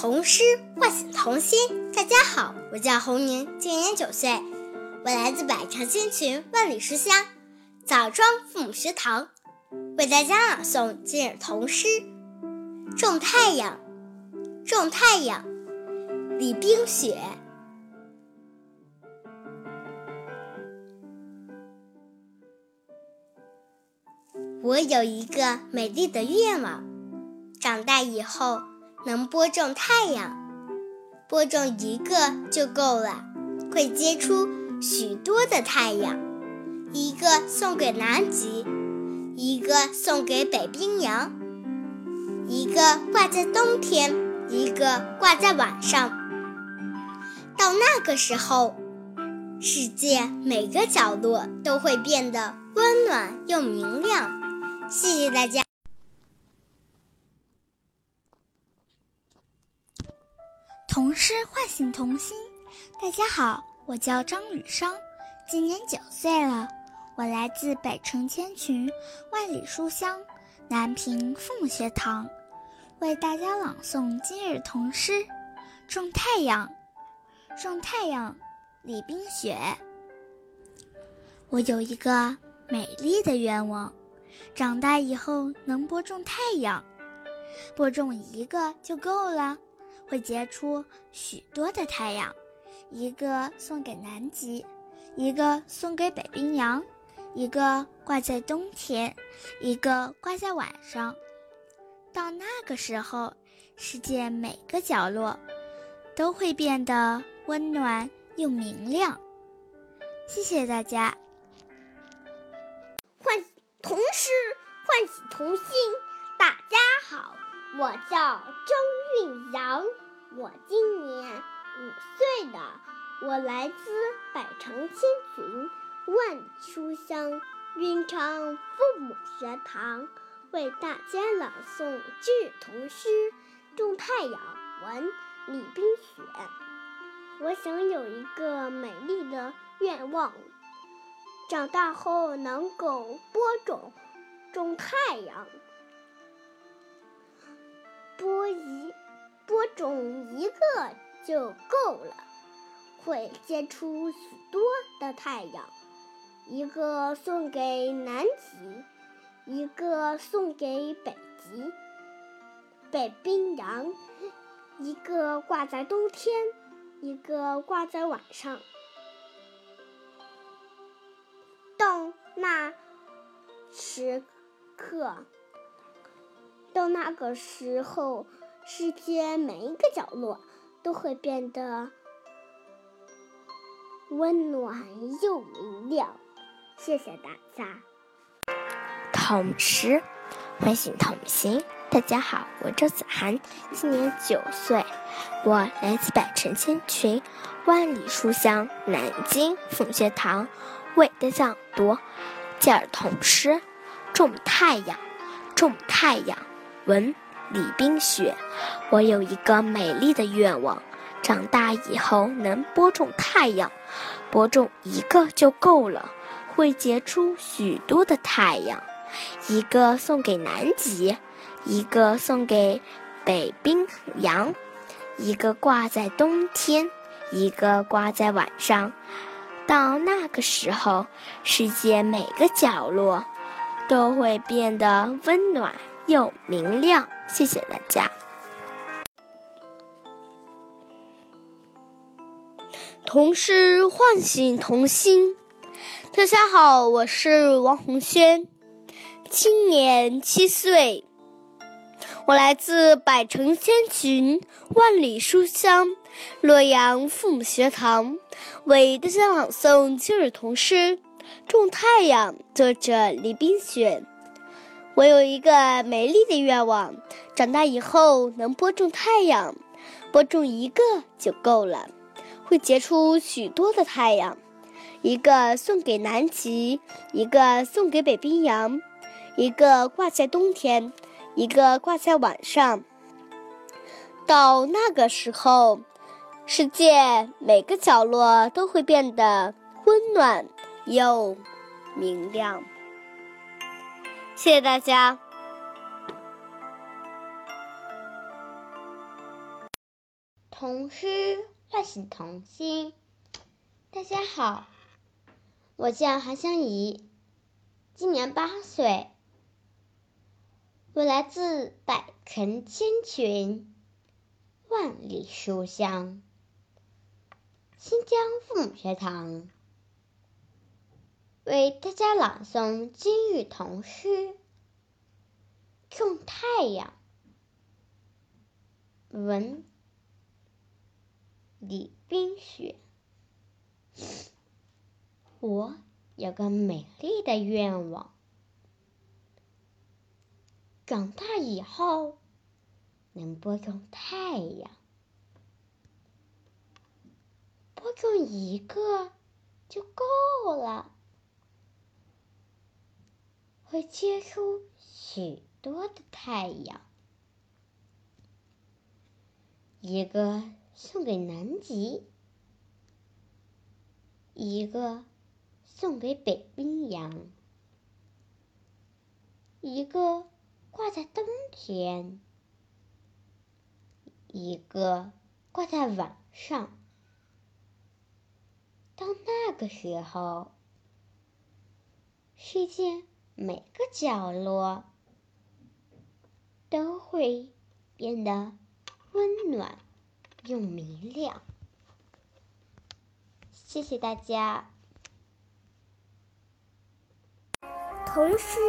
童诗唤醒童心。大家好，我叫侯宁，今年九岁，我来自百城千群万里书香枣庄父母学堂，为大家朗诵今日童诗《种太阳》。种太阳，李冰雪。我有一个美丽的愿望，长大以后。能播种太阳，播种一个就够了，会结出许多的太阳。一个送给南极，一个送给北冰洋，一个挂在冬天，一个挂在晚上。到那个时候，世界每个角落都会变得温暖又明亮。谢谢大家。童诗唤醒童心。大家好，我叫张雨商，今年九岁了。我来自北城千群，万里书香南平凤学堂，为大家朗诵今日童诗《种太阳》。种太阳，李冰雪。我有一个美丽的愿望，长大以后能播种太阳，播种一个就够了。会结出许多的太阳，一个送给南极，一个送给北冰洋，一个挂在冬天，一个挂在晚上。到那个时候，世界每个角落都会变得温暖又明亮。谢谢大家。唤童诗，唤起童心。大家好。我叫张韵阳，我今年五岁的，我来自百城千群，万里书香云昌父母学堂，为大家朗诵句童诗《种太阳》文李冰雪。我想有一个美丽的愿望，长大后能够播种种太阳。播一播种一个就够了，会结出许多的太阳。一个送给南极，一个送给北极、北冰洋，一个挂在冬天，一个挂在晚上。到那时刻。到那个时候，世界每一个角落都会变得温暖又明亮。谢谢大家。童诗唤醒童心。大家好，我周子涵，今年九岁，我来自百城千群，万里书香南京凤学堂，为的朗读今儿童诗《种太阳》，种太阳。文李冰雪，我有一个美丽的愿望，长大以后能播种太阳，播种一个就够了，会结出许多的太阳，一个送给南极，一个送给北冰洋，一个挂在冬天，一个挂在晚上。到那个时候，世界每个角落都会变得温暖。又明亮，谢谢大家。童诗唤醒童心。大家好，我是王红轩，今年七岁，我来自百城千群，万里书香洛阳父母学堂，为大家朗诵今日童诗《种太阳》，作者李冰雪。我有一个美丽的愿望，长大以后能播种太阳，播种一个就够了，会结出许多的太阳，一个送给南极，一个送给北冰洋，一个挂在冬天，一个挂在晚上。到那个时候，世界每个角落都会变得温暖又明亮。谢谢大家。童诗唤醒童心。大家好，我叫韩香怡，今年八岁，我来自百城千群，万里书香，新疆父母学堂，为大家朗诵今日童诗《种太阳》。文。李冰雪，我有个美丽的愿望，长大以后能播种太阳，播种一个就够了，会结出许多的太阳。一个送给南极，一个送给北冰洋，一个挂在冬天，一个挂在晚上。到那个时候，世界每个角落都会变得。温暖又明亮，谢谢大家。童诗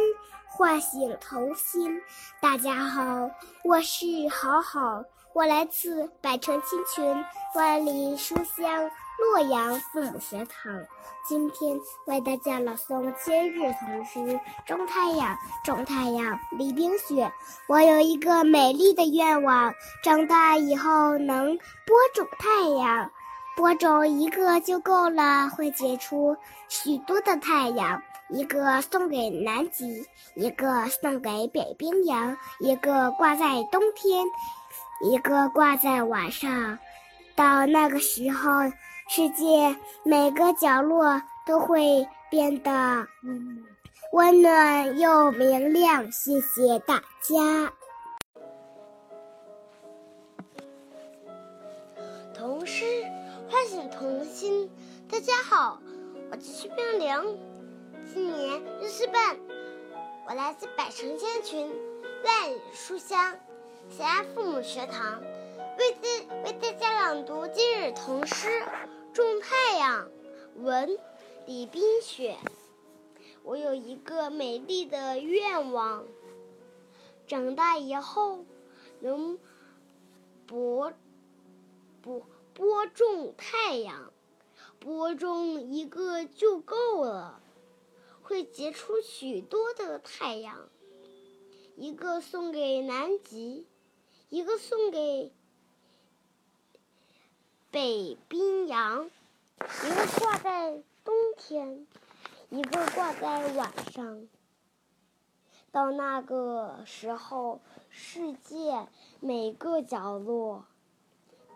唤醒童心。大家好，我是好好，我来自百城千群，万里书香洛阳父母学堂。今天为大家朗诵今日童诗《种太阳》。种太阳，李冰雪。我有一个美丽的愿望，长大以后能播种太阳。播种一个就够了，会结出许多的太阳。一个送给南极，一个送给北冰洋，一个挂在冬天，一个挂在晚上。到那个时候，世界每个角落都会变得温暖又明亮。谢谢大家。童诗唤醒童心。大家好，我叫徐冰凌。今年六岁半，我来自百城千群，万里书香，咸安父母学堂，为自为大文李冰雪。我有一个美丽的愿望，长大以后能播播播种太阳，播种一个就够了。会结出许多的太阳，一个送给南极，一个送给北冰洋，一个挂在冬天，一个挂在晚上。到那个时候，世界每个角落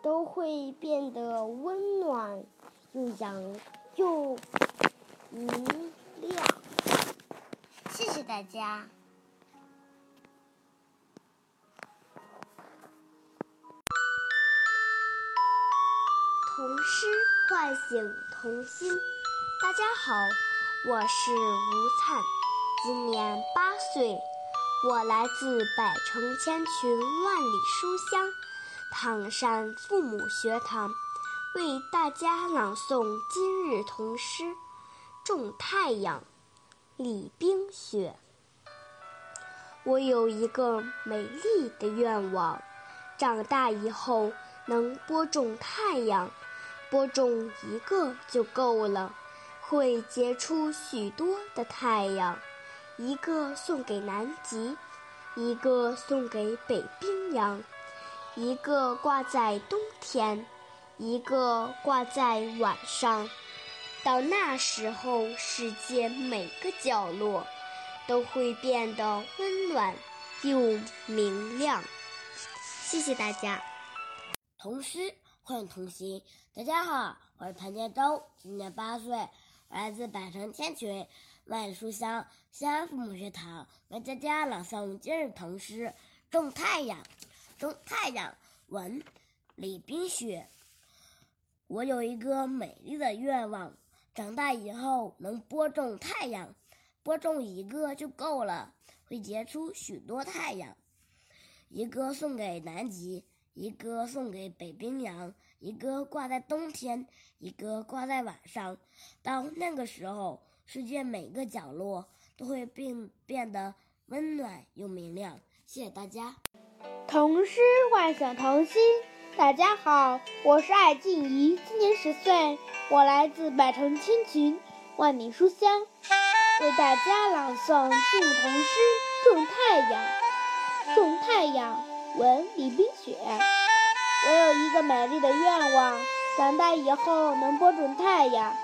都会变得温暖又阳又明亮。谢谢大家。童诗唤醒童心。大家好，我是吴灿，今年八岁，我来自百城千群，万里书香，唐山父母学堂，为大家朗诵今日童诗《种太阳》。李冰雪，我有一个美丽的愿望，长大以后能播种太阳，播种一个就够了，会结出许多的太阳，一个送给南极，一个送给北冰洋，一个挂在冬天，一个挂在晚上。到那时候，世界每个角落都会变得温暖又明亮。谢谢大家。童诗唤醒童心。大家好，我是潘建州，今年八岁，我来自百城千群，万里书香西安父母学堂，为大家朗诵今日童诗《种太阳》。种太阳，文李冰雪。我有一个美丽的愿望，长大以后能播种太阳，播种一个就够了，会结出许多太阳。一个送给南极，一个送给北冰洋，一个挂在冬天，一个挂在晚上。到那个时候，世界每个角落都会变变得温暖又明亮。谢谢大家。童诗唤醒童心。大家好，我是艾静怡，今年十岁，我来自百城千群，万里书香，为大家朗诵静童诗《种太阳》。种太阳，文李冰雪。我有一个美丽的愿望，长大以后能播种太阳，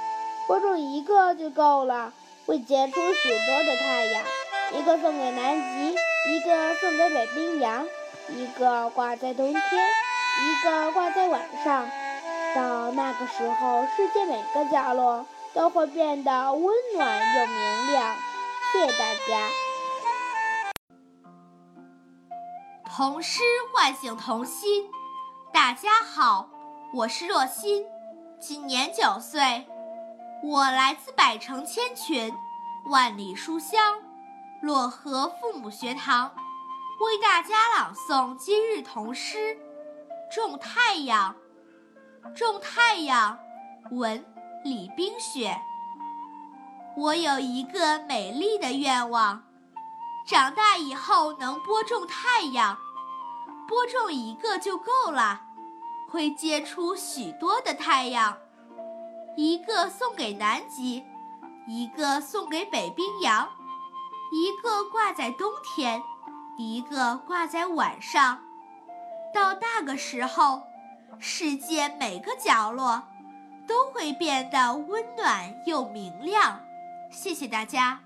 播种一个就够了，会结出许多的太阳，一个送给南极，一个送给北冰洋，一个挂在冬天。一个挂在晚上，到那个时候，世界每个角落都会变得温暖又明亮。谢谢大家。童诗唤醒童心。大家好，我是若欣，今年九岁，我来自百城千群，万里书香漯河父母学堂，为大家朗诵今日童诗。种太阳，种太阳，文李冰雪。我有一个美丽的愿望，长大以后能播种太阳，播种一个就够了，会结出许多的太阳，一个送给南极，一个送给北冰洋，一个挂在冬天，一个挂在晚上。到那个时候，世界每个角落都会变得温暖又明亮。谢谢大家。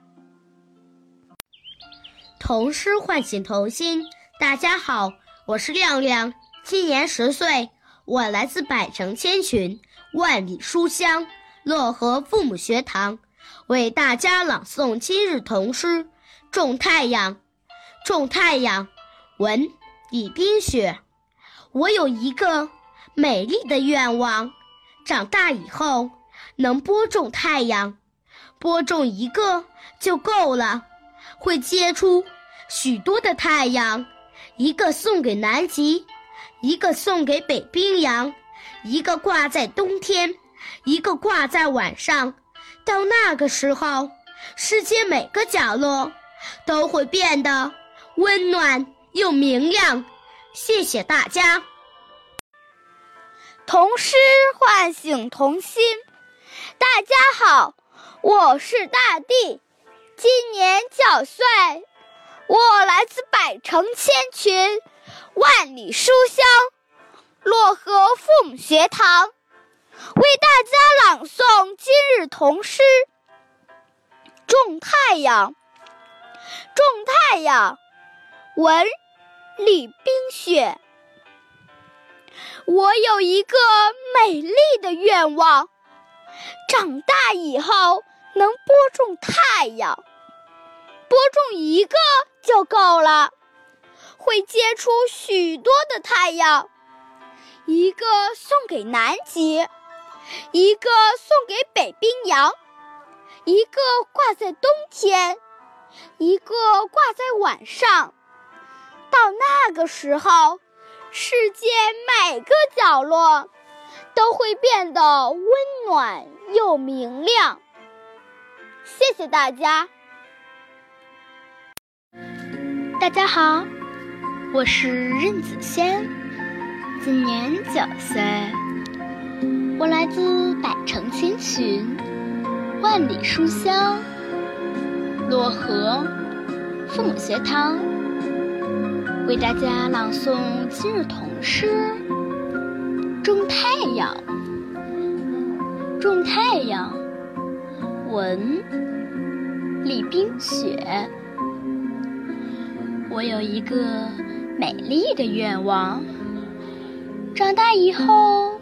童诗唤醒童心。大家好，我是亮亮，今年十岁，我来自百城千群，万里书香漯河父母学堂，为大家朗诵今日童诗《种太阳》。种太阳，文李冰雪。我有一个美丽的愿望，长大以后能播种太阳，播种一个就够了，会结出许多的太阳，一个送给南极，一个送给北冰洋，一个挂在冬天，一个挂在晚上。到那个时候，世界每个角落都会变得温暖又明亮。谢谢大家。童诗唤醒童心。大家好，我是大地，今年九岁，我来自百城千群，万里书香漯河父母学堂，为大家朗诵今日童诗《种太阳》。种太阳，文李冰雪。我有一个美丽的愿望，长大以后能播种太阳，播种一个就够了，会结出许多的太阳，一个送给南极，一个送给北冰洋，一个挂在冬天，一个挂在晚上。到那个时候。世界每个角落都会变得温暖又明亮。谢谢大家！大家好，我是任子轩，今年九岁，我来自百城千寻，万里书香漯河父母学堂。为大家朗诵今日童诗《种太阳》。种太阳，文李冰雪。我有一个美丽的愿望，长大以后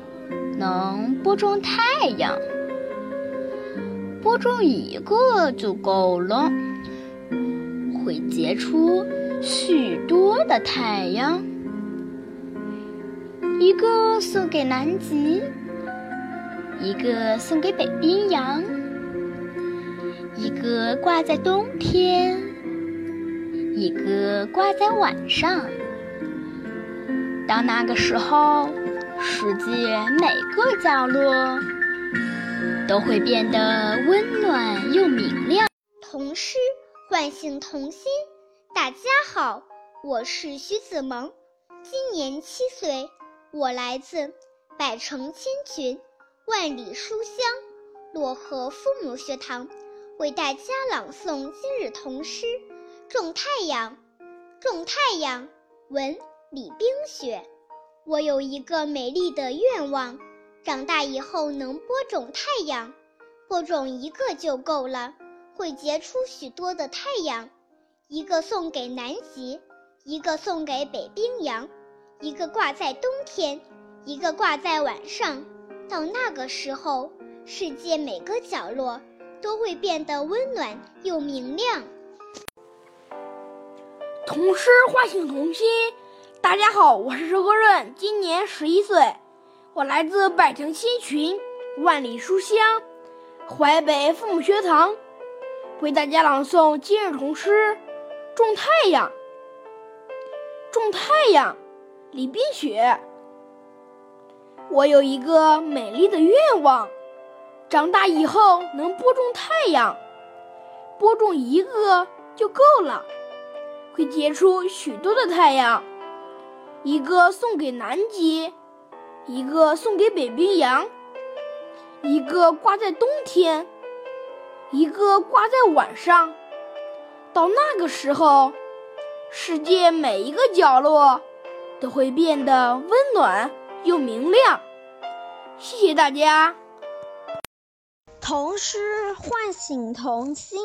能播种太阳，播种一个就够了，会结出。许多的太阳，一个个送给南极，一个送给北冰洋，一个挂在冬天，一个挂在晚上。到那个时候，世界每个角落都会变得温暖又明亮。童诗唤醒童心。大家好，我是徐子萌，今年七岁，我来自百城千群、万里书香漯河父母学堂，为大家朗诵今日童诗《种太阳》。种太阳，文李冰雪。我有一个美丽的愿望，长大以后能播种太阳，播种一个就够了，会结出许多的太阳。一个送给南极，一个送给北冰洋，一个挂在冬天，一个挂在晚上。到那个时候，世界每个角落都会变得温暖又明亮。童诗唤醒童心。大家好，我是周国润，今年十一岁，我来自百城新群，万里书香淮北父母学堂，为大家朗诵今日童诗。种太阳，种太阳，李冰雪。我有一个美丽的愿望，长大以后能播种太阳，播种一个就够了，会结出许多的太阳，一个送给南极，一个送给北冰洋，一个挂在冬天，一个挂在晚上。到那个时候，世界每一个角落都会变得温暖又明亮。谢谢大家。童诗唤醒童心。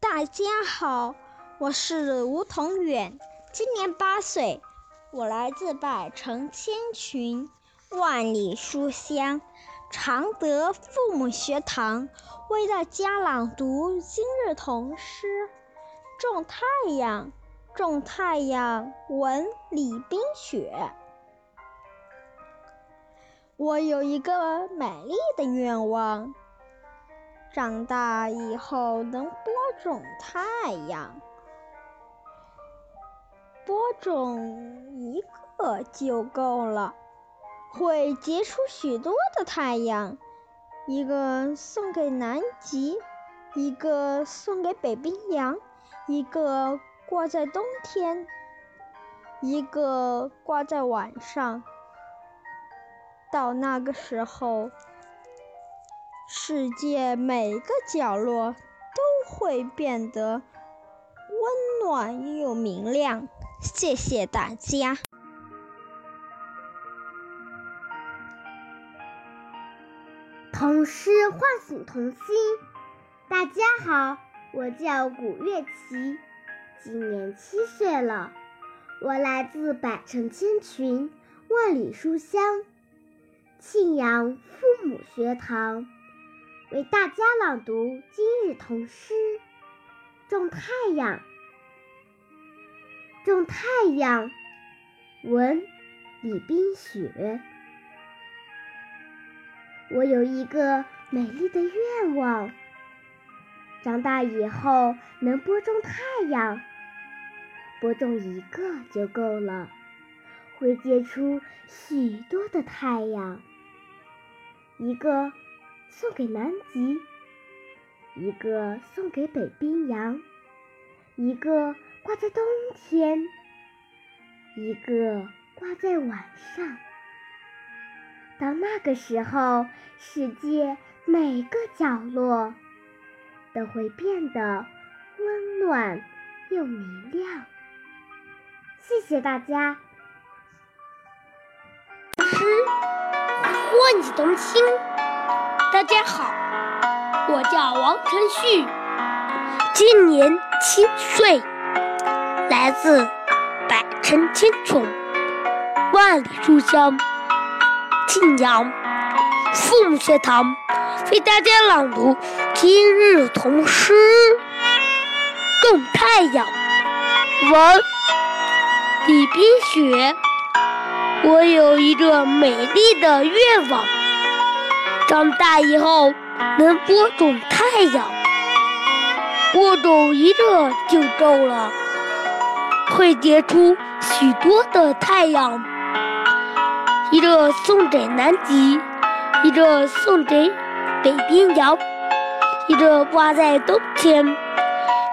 大家好，我是吴同远，今年八岁，我来自百城千群，万里书香常德父母学堂，为大家朗读今日童诗。种太阳，种太阳。文李冰雪。我有一个美丽的愿望，长大以后能播种太阳，播种一个就够了，会结出许多的太阳，一个送给南极，一个送给北冰洋。一个挂在冬天，一个挂在晚上。到那个时候，世界每个角落都会变得温暖又明亮。谢谢大家。童诗唤醒童心。大家好。我叫古月琪，今年七岁了。我来自百城千群，万里书香庆阳父母学堂，为大家朗读今日童诗《种太阳》。种太阳，文李冰雪。我有一个美丽的愿望。长大以后能播种太阳，播种一个就够了，会结出许多的太阳。一个送给南极，一个送给北冰洋，一个挂在冬天，一个挂在晚上。到那个时候，世界每个角落。都会变得温暖又明亮。谢谢大家。诗唤起童心。大家好，我叫王晨旭，今年七岁，来自百城千宠，万里书香，庆阳父母学堂。为大家朗读今日童诗《种太阳》，文李冰雪。我有一个美丽的愿望，长大以后能播种太阳。播种一个就够了，会结出许多的太阳。一个送给南极，一个送给北冰洋，一个挂在冬天，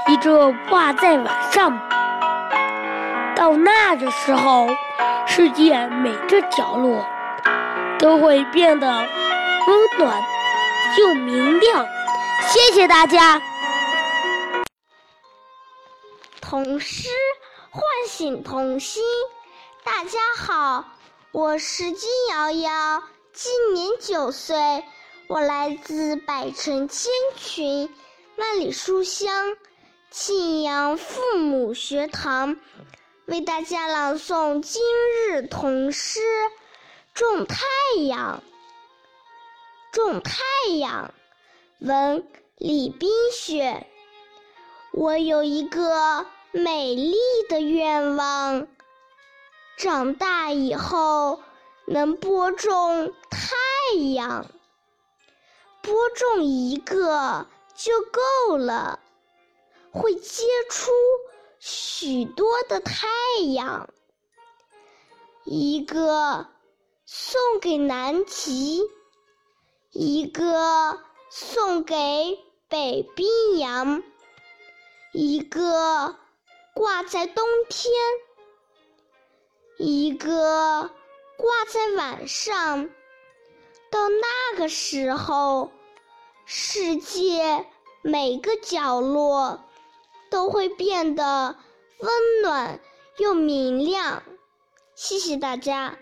一个挂在晚上。到那个时候，世界每个角落都会变得温暖又明亮。谢谢大家。童诗唤醒童心。大家好，我是金瑶瑶，今年九岁，我来自百城千群、万里书香庆阳父母学堂。为大家朗诵今日童诗《种太阳》。种太阳，文李冰雪。我有一个美丽的愿望，长大以后能播种太阳。播种一个就够了，会结出。许多的太阳，一个送给南极，一个送给北冰洋，一个挂在冬天，一个挂在晚上。到那个时候，世界每个角落。都会变得温暖又明亮。谢谢大家。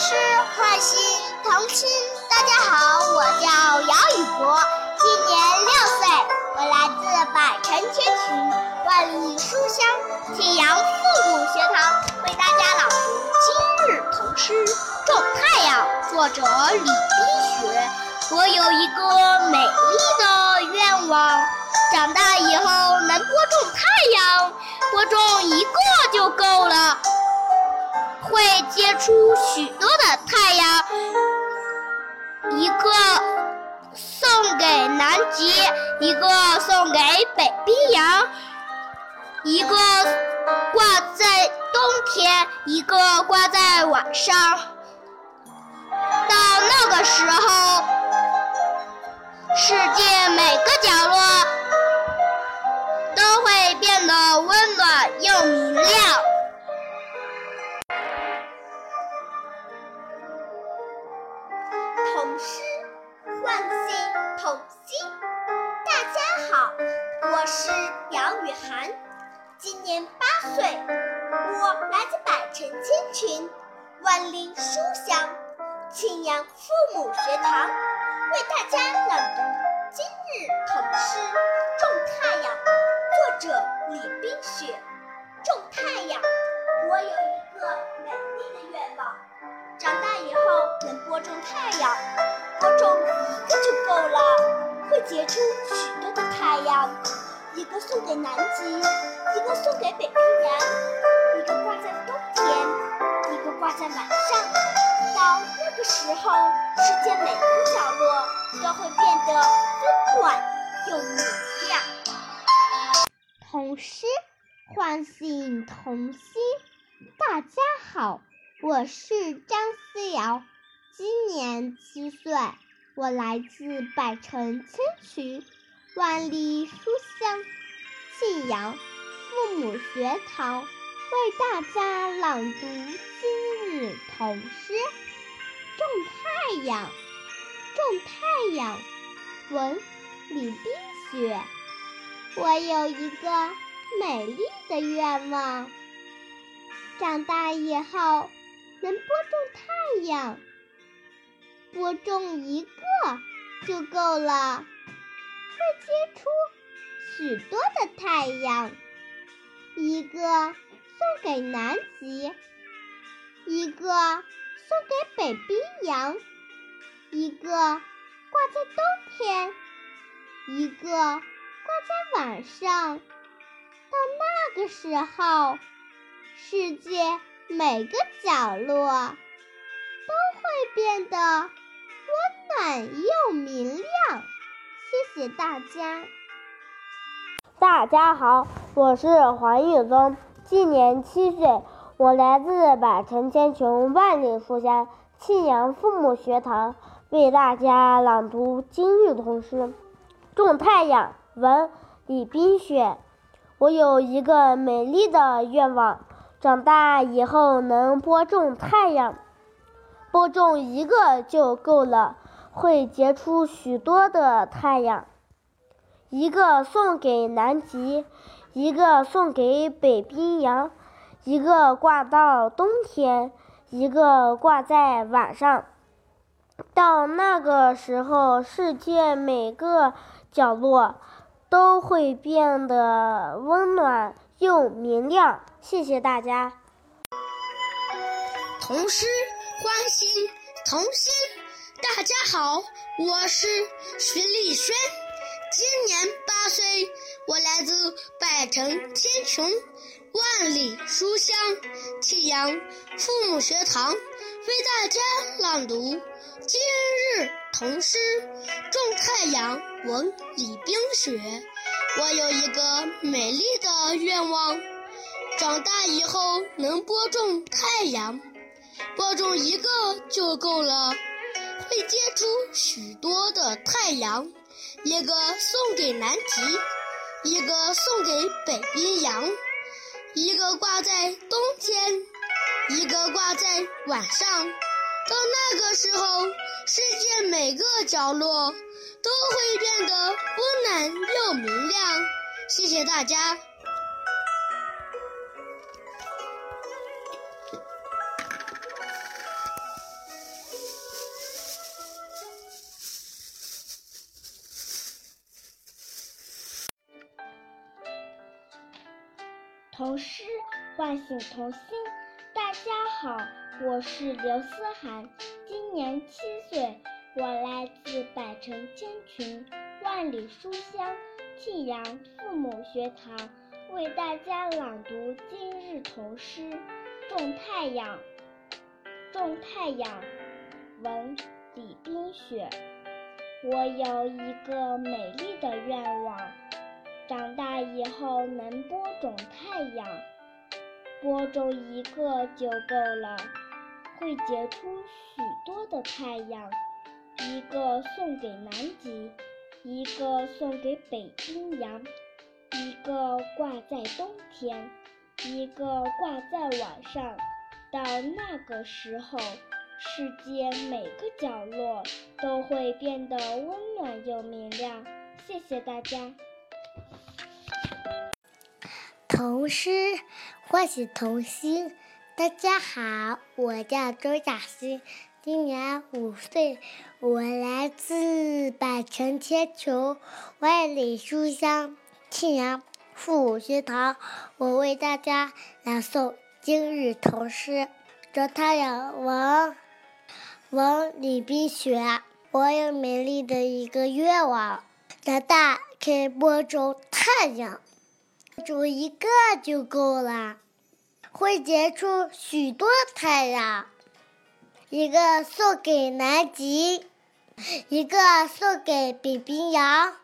童诗唤醒童心。大家好，我叫姚雨博，今年六岁，我来自百城千群、万里书香庆阳父母学堂，为大家朗读今日童诗《种太阳》，作者李冰雪。我有一个美丽的愿望，长大以后能播种太阳，播种一个就够了，会结出许多的太阳，一个送给南极，一个送给北冰洋，一个挂在冬天，一个挂在晚上。到那个时候。世界每个角落都会变得温暖又明亮。我是杨雨涵，今年八岁，我来自百城千群、万里书香庆阳父母学堂。为大家朗读今日童诗《种太阳》，作者李冰雪。种太阳，我有一个美丽的愿望，长大以后能播种太阳，播种一个就够了，会结出许多的太阳，一个送给南极，一个送给北冰洋，一个挂在冬天，一个挂在晚上。到那个时候，世界每个角落都会变得温暖又明亮。童诗唤醒童心。大家好，我是张思瑶，今年七岁，我来自百城千群、万里书香信阳父母学堂，为大家朗读今日童诗。种太阳，种太阳。文李冰雪。我有一个美丽的愿望，长大以后能播种太阳，播种一个就够了，会结出许多的太阳，一个送给南极，一个。送给北冰洋，一个挂在冬天，一个挂在晚上。到那个时候，世界每个角落都会变得温暖又明亮。谢谢大家。大家好，我是黄玉宗，今年七岁，我来自百城千穷万里书香庆阳父母学堂，为大家朗读今日童诗《种太阳》文李冰雪。我有一个美丽的愿望，长大以后能播种太阳，播种一个就够了，会结出许多的太阳。一个送给南极，一个送给北冰洋，一个挂到冬天，一个挂在晚上。到那个时候，世界每个角落都会变得温暖又明亮。谢谢大家。童诗唤醒童心，大家好，我是徐丽轩。今年八岁，我来自百城千穷，万里书香庆阳父母学堂，为大家朗读今日童诗《种太阳》文李冰雪。我有一个美丽的愿望，长大以后能播种太阳，播种一个就够了，会结出许多的太阳。一个送给南极，一个送给北冰洋，一个挂在冬天，一个挂在晚上。到那个时候，世界每个角落都会变得温暖又明亮。谢谢大家。童诗唤醒童心。大家好，我是刘思涵，今年七岁，我来自百城千群，万里书香庆阳父母学堂，为大家朗读今日童诗《种太阳》。种太阳，文李冰雪。我有一个美丽的愿望。长大以后能播种太阳，播种一个就够了，会结出许多的太阳。一个送给南极，一个送给北冰洋，一个挂在冬天，一个挂在晚上。到那个时候，世界每个角落都会变得温暖又明亮。谢谢大家。童诗唤醒童心。大家好，我叫周雅欣，今年五岁，我来自百城千穷，万里书香庆阳父母学堂。我为大家朗诵今日童诗《种太阳》文文李冰雪。我有美丽的一个愿望，长大可以播种太阳。种一个就够了，会结出许多太阳。一个送给南极，一个送给北冰洋，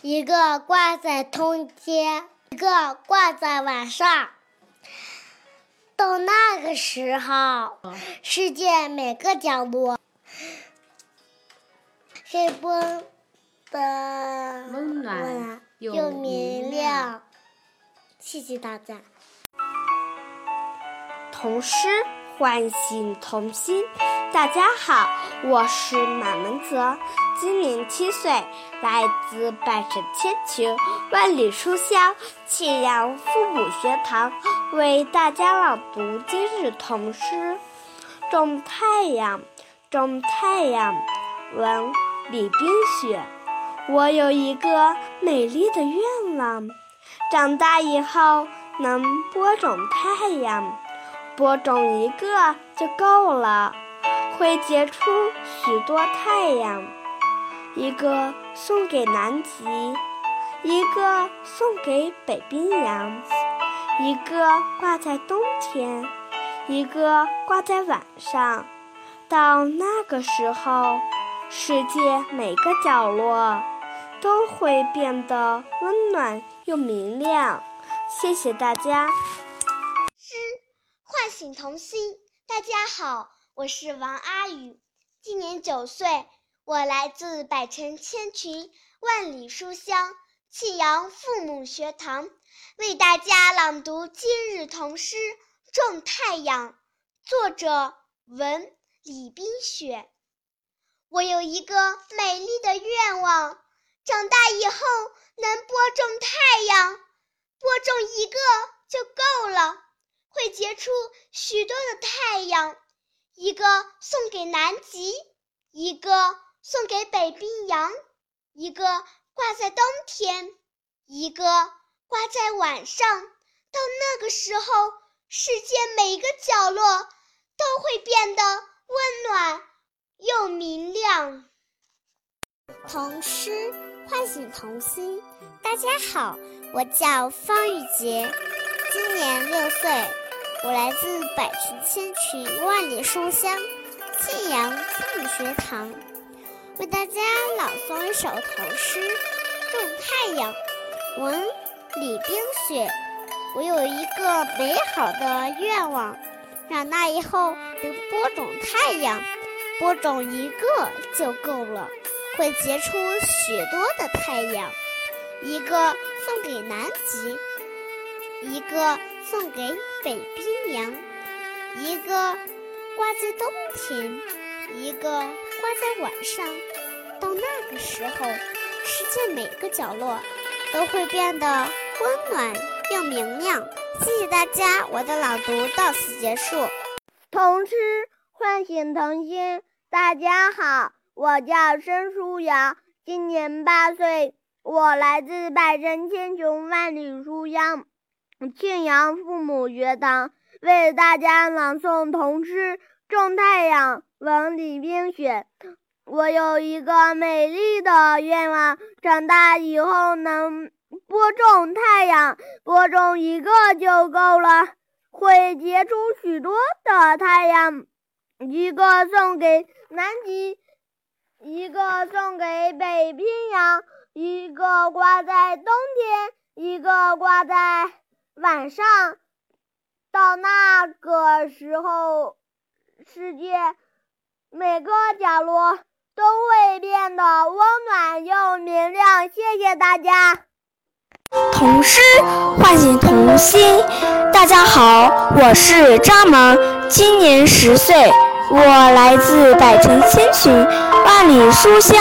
一个挂在通天，一个挂在晚上。到那个时候，世界每个角落黑风的温暖又明亮。谢谢大家。童诗唤醒童心。大家好，我是马文泽，今年七岁，来自百城千穷，万里书香庆阳父母学堂，为大家朗读今日童诗《种太阳》。种太阳，文李冰雪。我有一个美丽的愿望。长大以后能播种太阳，播种一个就够了，会结出许多太阳。一个送给南极，一个送给北冰洋，一个挂在冬天，一个挂在晚上。到那个时候，世界每个角落都会变得温暖又明亮。谢谢大家。诗唤醒童心。大家好，我是王阿宇，今年九岁，我来自百城千群，万里书香。庆阳父母学堂为大家朗读今日童诗《种太阳》，作者文李冰雪。我有一个美丽的愿望，长大以后能播种太阳，播种一个就够了，会结出许多的太阳，一个送给南极，一个送给北冰洋，一个。挂在冬天，一个挂在晚上。到那个时候，世界每个角落都会变得温暖又明亮。童诗唤醒童心。大家好，我叫方玉洁，今年六岁，我来自百群千群万里书香庆阳父母学堂。为大家朗诵一首童诗《种太阳》，文李冰雪。我有一个美好的愿望，长大以后能播种太阳，播种一个就够了，会结出许多的太阳，一个送给南极，一个送给北冰洋，一个挂在冬天，一个。挂在晚上，到那个时候，世界每个角落都会变得温暖又明亮。谢谢大家，我的朗读到此结束。童诗唤醒童心，大家好，我叫申书瑶，今年八岁，我来自百山千穷万里书香庆阳父母学堂，为大家朗诵童诗《种太阳》。文李冰雪，我有一个美丽的愿望，长大以后能播种太阳，播种一个就够了，会结出许多的太阳，一个送给南极，一个送给北冰洋，一个挂在冬天，一个挂在晚上。到那个时候，世界。每个角落都会变得温暖又明亮。谢谢大家。童诗唤醒童心。大家好，我是张萌，今年十岁，我来自百城千群、万里书香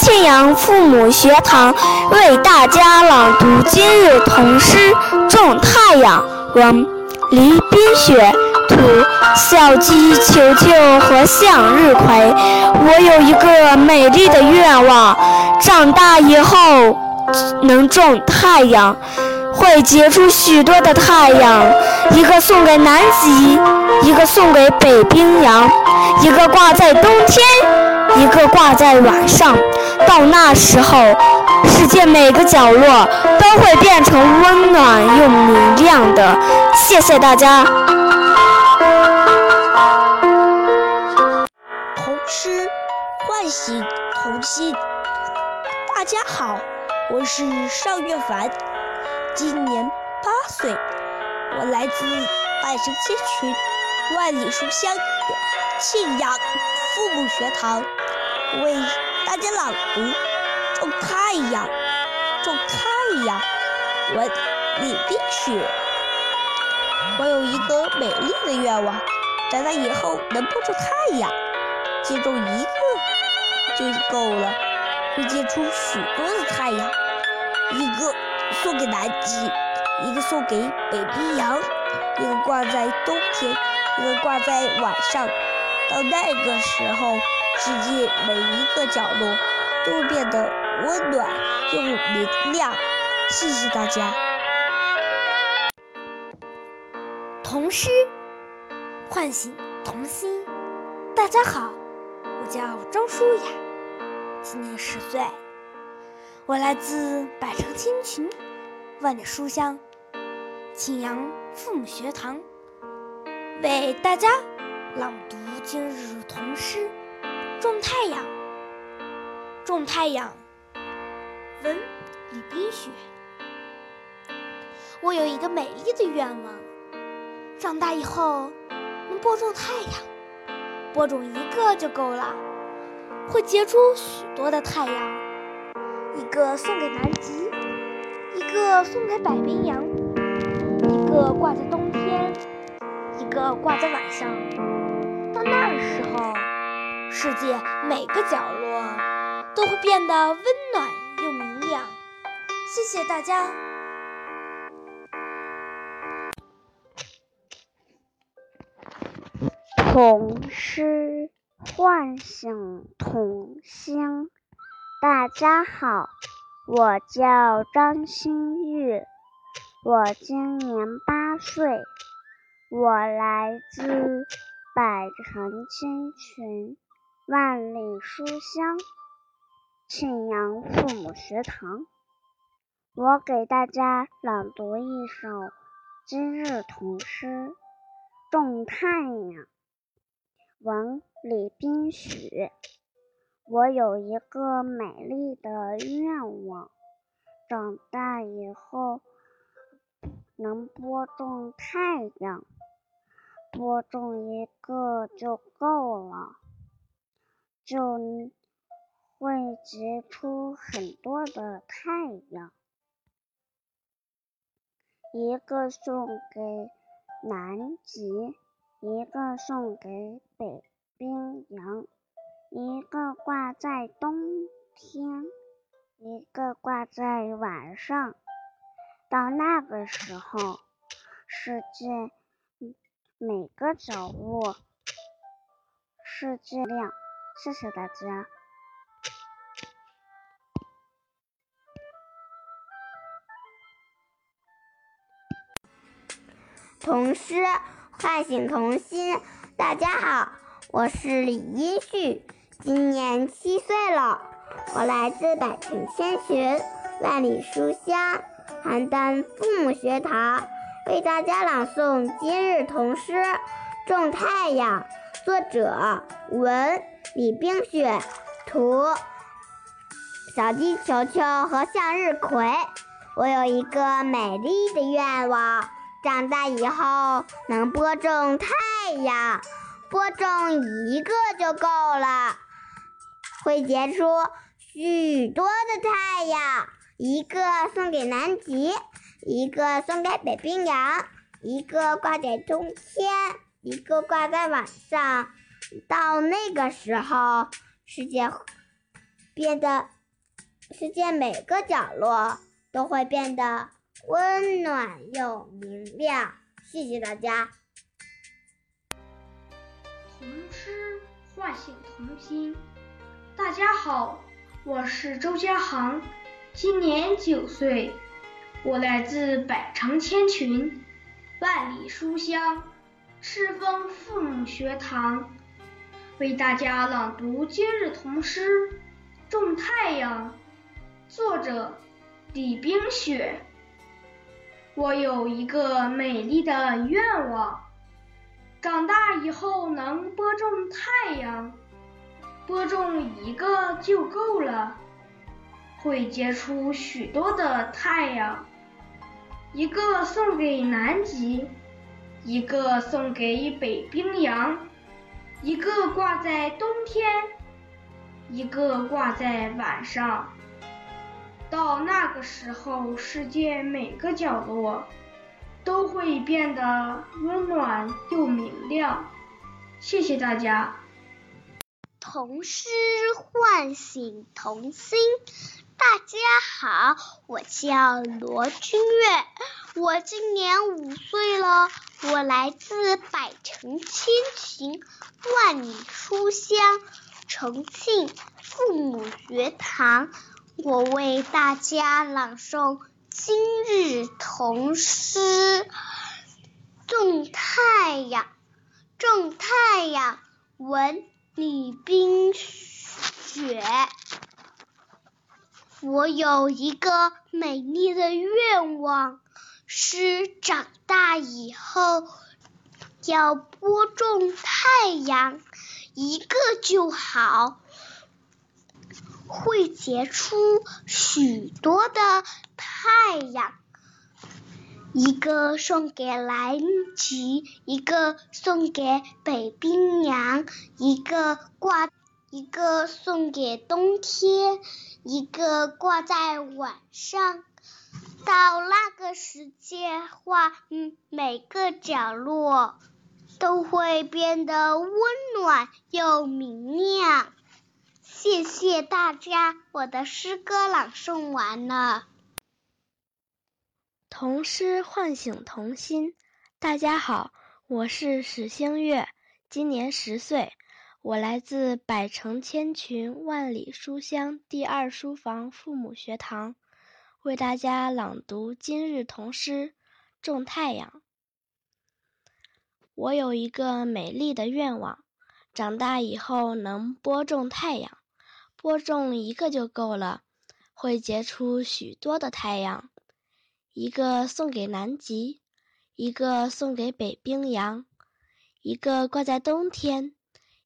庆阳父母学堂，为大家朗读今日童诗《种太阳》。文李冰雪。图小鸡球球和向日葵。我有一个美丽的愿望，长大以后能种太阳，会结出许多的太阳，一个送给南极，一个送给北冰洋，一个挂在冬天，一个挂在晚上。到那时候，世界每个角落都会变成温暖又明亮的。谢谢大家。唤醒童心。大家好，我是邵月凡，今年八岁，我来自百城千群、万里书香庆阳父母学堂，为大家朗读《种太阳》。种太阳，文李冰雪。我有一个美丽的愿望，长大以后能播种太阳，接种一个。就够了，会结出许多的太阳，一个送给南极，一个送给北冰洋，一个挂在冬天，一个挂在晚上。到那个时候，世界每一个角落都变得温暖又明亮。谢谢大家。童诗唤醒童心。大家好，我叫张舒雅。今年十岁，我来自百城千群，万里书香，庆阳父母学堂，为大家朗读今日童诗《种太阳》。种太阳，文李冰雪。我有一个美丽的愿望，长大以后能播种太阳，播种一个就够了，会结出许多的太阳。一个送给南极，一个送给北冰洋，一个挂在冬天，一个挂在晚上。到那时候，世界每个角落都会变得温暖又明亮。谢谢大家。童诗唤醒童心。大家好，我叫张馨玉，我今年八岁，我来自百城千群，万里书香，庆阳父母学堂。我给大家朗读一首今日童诗《种太阳》，文李冰雪。我有一个美丽的愿望，长大以后能播种太阳，播种一个就够了，就会结出很多的太阳。一个送给南极，一个送给北冰洋。一个挂在冬天，一个挂在晚上。到那个时候，世界每个角落世界亮。谢谢大家。童诗唤醒童心。大家好，我是李一旭。今年七岁了，我来自百城千群，万里书香，邯郸父母学堂，为大家朗诵今日童诗《种太阳》。作者文李冰雪，图小鸡球球和向日葵。我有一个美丽的愿望，长大以后能播种太阳，播种一个就够了。会结出许多的太阳，一个送给南极，一个送给北冰洋，一个挂在冬天，一个挂在晚上。到那个时候，世界变得，世界每个角落都会变得温暖又明亮。谢谢大家。童诗唤醒童心。大家好，我是周家航，今年九岁，我来自百城千群，万里书香，赤峰父母学堂，为大家朗读今日童诗《种太阳》，作者李冰雪。我有一个美丽的愿望，长大以后能播种太阳。播种一个就够了，会结出许多的太阳。一个送给南极，一个送给北冰洋，一个挂在冬天，一个挂在晚上。到那个时候，世界每个角落都会变得温暖又明亮。谢谢大家。童诗唤醒童心。大家好，我叫罗君月，我今年五岁了，我来自百城千群，万里书香，重庆父母学堂，我为大家朗诵今日童诗《种太阳》，种太阳，文。李冰雪，我有一个美丽的愿望，是长大以后要播种太阳，一个就好，会结出许多的太阳。一个送给南极，一个送给北冰洋，一个挂，一个送给冬天，一个挂在晚上。到那个时间话，嗯，每个角落都会变得温暖又明亮。谢谢大家，我的诗歌朗诵完了。童诗唤醒童心。大家好，我是史星月，今年十岁，我来自百城千群万里书香第二书房父母学堂，为大家朗读今日童诗《种太阳》。我有一个美丽的愿望，长大以后能播种太阳，播种一个就够了，会结出许多的太阳。一个送给南极，一个送给北冰洋，一个挂在冬天，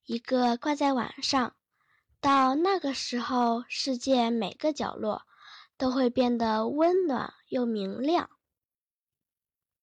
一个挂在晚上。到那个时候，世界每个角落都会变得温暖又明亮。